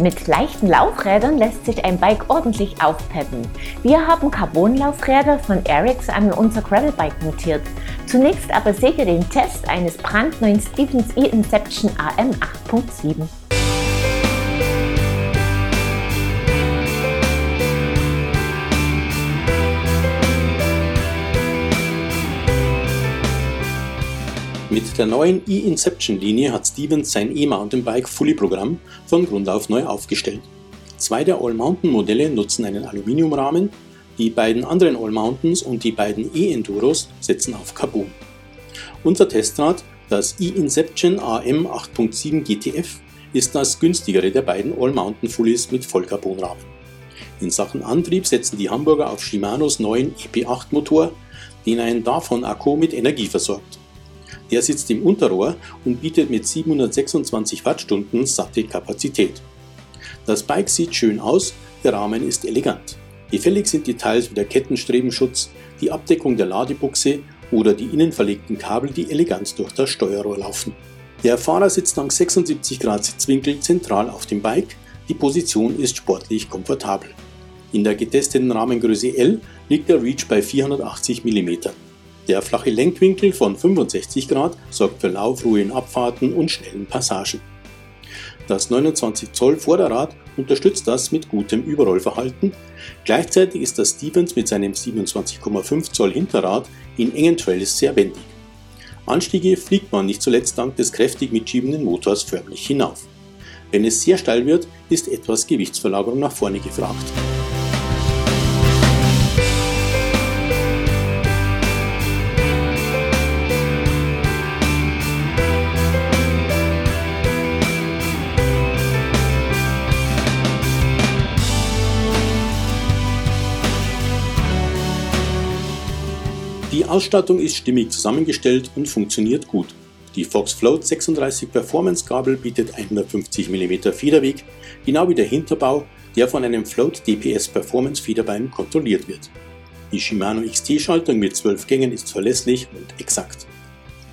Mit leichten Laufrädern lässt sich ein Bike ordentlich aufpeppen. Wir haben Carbon-Laufräder von Erics an unser Gravelbike montiert. Zunächst aber seht ihr den Test eines brandneuen Stevens e-Inception AM 8.7. Mit der neuen e-Inception-Linie hat Stevens sein E-Mountainbike Fully-Programm von Grund auf neu aufgestellt. Zwei der All-Mountain-Modelle nutzen einen Aluminiumrahmen, die beiden anderen All-Mountains und die beiden E-Enduros setzen auf Carbon. Unser Testrad, das e-Inception AM 8.7 GTF, ist das günstigere der beiden All-Mountain Fullies mit Vollcarbonrahmen. In Sachen Antrieb setzen die Hamburger auf Shimanos neuen EP8 Motor, den ein Davon-Akku mit Energie versorgt. Der sitzt im Unterrohr und bietet mit 726 Wattstunden satte Kapazität. Das Bike sieht schön aus, der Rahmen ist elegant. Gefällig sind Details wie der Kettenstrebenschutz, die Abdeckung der Ladebuchse oder die innen verlegten Kabel, die elegant durch das Steuerrohr laufen. Der Fahrer sitzt dank 76 Grad Sitzwinkel zentral auf dem Bike, die Position ist sportlich komfortabel. In der getesteten Rahmengröße L liegt der Reach bei 480 mm. Der flache Lenkwinkel von 65 Grad sorgt für Laufruhe in Abfahrten und schnellen Passagen. Das 29 Zoll Vorderrad unterstützt das mit gutem Überrollverhalten. Gleichzeitig ist das Stevens mit seinem 27,5 Zoll Hinterrad in engen Trails sehr wendig. Anstiege fliegt man nicht zuletzt dank des kräftig mitschiebenden Motors förmlich hinauf. Wenn es sehr steil wird, ist etwas Gewichtsverlagerung nach vorne gefragt. Ausstattung ist stimmig zusammengestellt und funktioniert gut. Die Fox Float 36 Performance Gabel bietet 150 mm Federweg, genau wie der Hinterbau, der von einem Float DPS Performance Federbein kontrolliert wird. Die Shimano XT-Schaltung mit 12 Gängen ist verlässlich und exakt.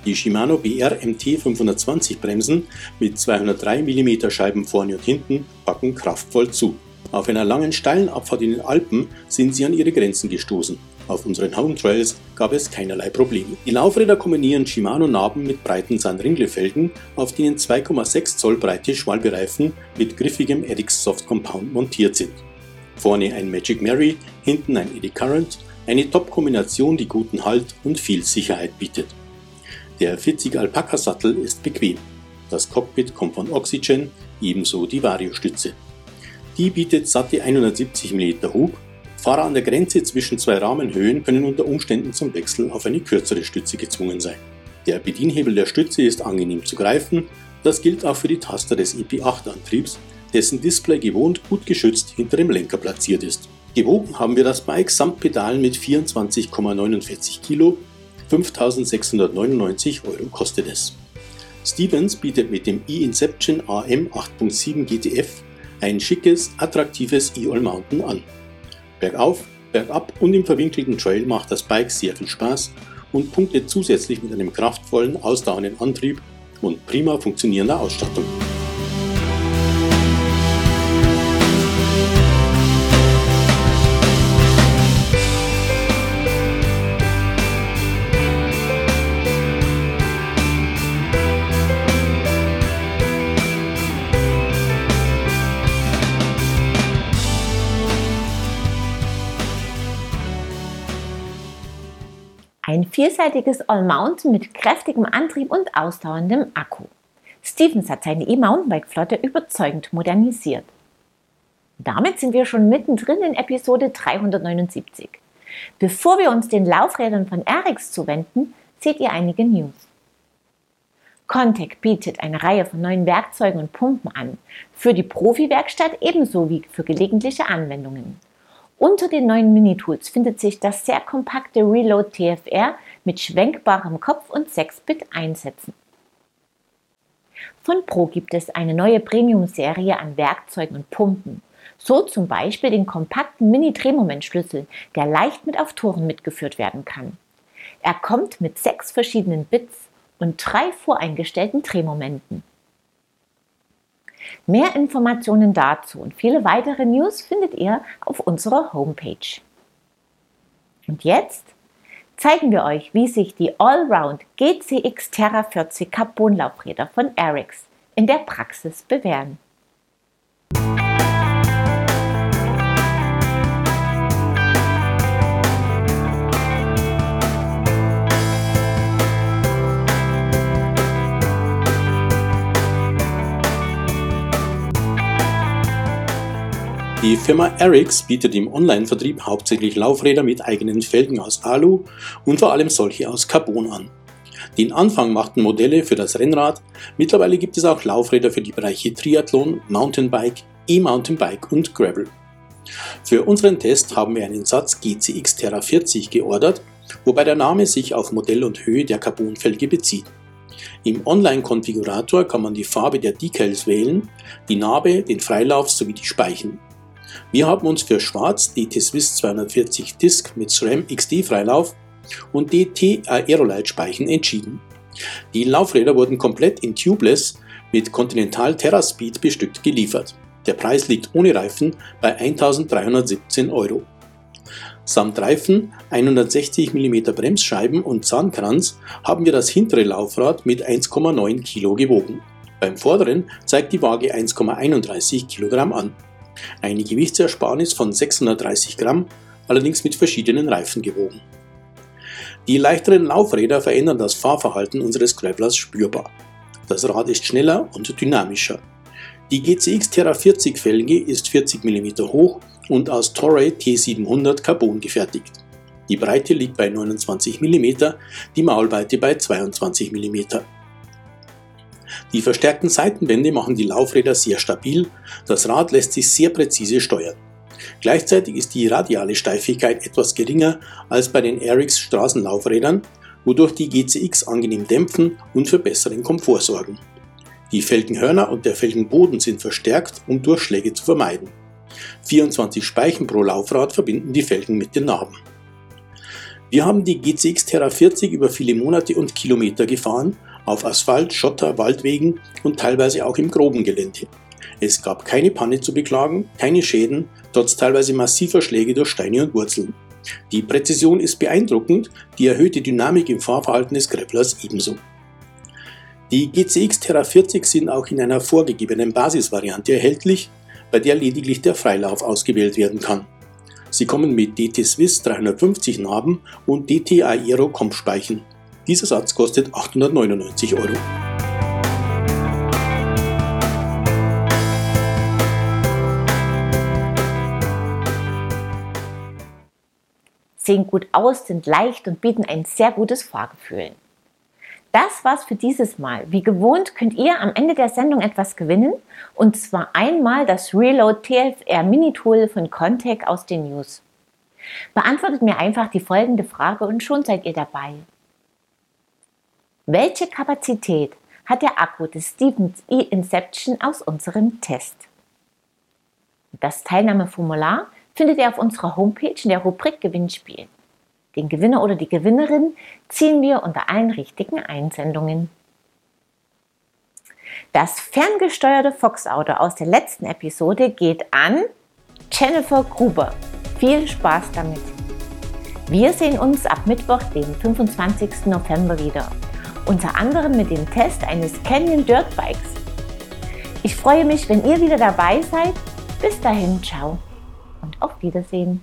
Die Shimano BR MT 520 Bremsen mit 203 mm Scheiben vorne und hinten packen kraftvoll zu. Auf einer langen steilen Abfahrt in den Alpen sind sie an ihre Grenzen gestoßen. Auf unseren Home Trails gab es keinerlei Probleme. Die Laufräder kombinieren Shimano-Narben mit breiten Sanringle-Felgen, auf denen 2,6 Zoll breite Schwalbereifen mit griffigem Eddix Soft Compound montiert sind. Vorne ein Magic Mary, hinten ein Eddy Current, eine Top-Kombination, die guten Halt und viel Sicherheit bietet. Der 40 Alpaka-Sattel ist bequem. Das Cockpit kommt von Oxygen, ebenso die Vario-Stütze. Die bietet satte 170 mm Hub Fahrer an der Grenze zwischen zwei Rahmenhöhen können unter Umständen zum Wechsel auf eine kürzere Stütze gezwungen sein. Der Bedienhebel der Stütze ist angenehm zu greifen, das gilt auch für die Taster des EP8-Antriebs, dessen Display gewohnt gut geschützt hinter dem Lenker platziert ist. Gewogen haben wir das Bike samt Pedalen mit 24,49 Kilo, 5.699 Euro kostet es. Stevens bietet mit dem e-Inception AM 8.7 GTF ein schickes, attraktives E-All Mountain an. Bergauf, bergab und im verwinkelten Trail macht das Bike sehr viel Spaß und punktet zusätzlich mit einem kraftvollen, ausdauernden Antrieb und prima funktionierender Ausstattung. Vielseitiges All-Mountain mit kräftigem Antrieb und ausdauerndem Akku. Stevens hat seine E-Mountainbike-Flotte überzeugend modernisiert. Damit sind wir schon mittendrin in Episode 379. Bevor wir uns den Laufrädern von RX zuwenden, seht ihr einige News. Contec bietet eine Reihe von neuen Werkzeugen und Pumpen an, für die Profi-Werkstatt ebenso wie für gelegentliche Anwendungen. Unter den neuen Minitools findet sich das sehr kompakte Reload TFR mit schwenkbarem Kopf und 6-Bit-Einsätzen. Von Pro gibt es eine neue Premium-Serie an Werkzeugen und Pumpen. So zum Beispiel den kompakten Mini-Drehmomentschlüssel, der leicht mit auf Touren mitgeführt werden kann. Er kommt mit sechs verschiedenen Bits und drei voreingestellten Drehmomenten. Mehr Informationen dazu und viele weitere News findet ihr auf unserer Homepage. Und jetzt zeigen wir euch, wie sich die Allround GCX Terra 40 Carbonlaufräder von Erics in der Praxis bewähren. Die Firma Erics bietet im Online-Vertrieb hauptsächlich Laufräder mit eigenen Felgen aus Alu und vor allem solche aus Carbon an. Den Anfang machten Modelle für das Rennrad, mittlerweile gibt es auch Laufräder für die Bereiche Triathlon, Mountainbike, E-Mountainbike und Gravel. Für unseren Test haben wir einen Satz GCX Terra 40 geordert, wobei der Name sich auf Modell und Höhe der Carbonfelge bezieht. Im Online-Konfigurator kann man die Farbe der Decals wählen, die Narbe, den Freilauf sowie die Speichen. Wir haben uns für Schwarz DT Swiss 240 Disc mit SRAM XD Freilauf und DT Aerolite Speichen entschieden. Die Laufräder wurden komplett in Tubeless mit Continental TerraSpeed bestückt geliefert. Der Preis liegt ohne Reifen bei 1317 Euro. Samt Reifen, 160 mm Bremsscheiben und Zahnkranz haben wir das hintere Laufrad mit 1,9 Kilo gewogen. Beim vorderen zeigt die Waage 1,31 Kilogramm an. Eine Gewichtsersparnis von 630 Gramm, allerdings mit verschiedenen Reifen gewogen. Die leichteren Laufräder verändern das Fahrverhalten unseres Gravelers spürbar. Das Rad ist schneller und dynamischer. Die GCX Terra 40 Felge ist 40 mm hoch und aus Torrey T700 Carbon gefertigt. Die Breite liegt bei 29 mm, die Maulweite bei 22 mm. Die verstärkten Seitenwände machen die Laufräder sehr stabil, das Rad lässt sich sehr präzise steuern. Gleichzeitig ist die radiale Steifigkeit etwas geringer als bei den Erics Straßenlaufrädern, wodurch die GCX angenehm dämpfen und für besseren Komfort sorgen. Die Felgenhörner und der Felgenboden sind verstärkt, um Durchschläge zu vermeiden. 24 Speichen pro Laufrad verbinden die Felgen mit den Narben. Wir haben die GCX Terra 40 über viele Monate und Kilometer gefahren auf Asphalt, Schotter, Waldwegen und teilweise auch im groben Gelände. Es gab keine Panne zu beklagen, keine Schäden, trotz teilweise massiver Schläge durch Steine und Wurzeln. Die Präzision ist beeindruckend, die erhöhte Dynamik im Fahrverhalten des Grapplers ebenso. Die GCX Terra 40 sind auch in einer vorgegebenen Basisvariante erhältlich, bei der lediglich der Freilauf ausgewählt werden kann. Sie kommen mit DT Swiss 350 Narben und DT Aero Kompspeichen. Dieser Satz kostet 899 Euro. Sehen gut aus, sind leicht und bieten ein sehr gutes Fahrgefühl. Das war's für dieses Mal. Wie gewohnt könnt ihr am Ende der Sendung etwas gewinnen und zwar einmal das Reload TFR Mini Tool von Contec aus den News. Beantwortet mir einfach die folgende Frage und schon seid ihr dabei. Welche Kapazität hat der Akku des Stevens E-Inception aus unserem Test? Das Teilnahmeformular findet ihr auf unserer Homepage in der Rubrik Gewinnspiel. Den Gewinner oder die Gewinnerin ziehen wir unter allen richtigen Einsendungen. Das ferngesteuerte Fox-Auto aus der letzten Episode geht an Jennifer Gruber. Viel Spaß damit! Wir sehen uns ab Mittwoch, den 25. November wieder unter anderem mit dem Test eines Canyon Dirt Bikes. Ich freue mich, wenn ihr wieder dabei seid. Bis dahin, ciao und auf Wiedersehen.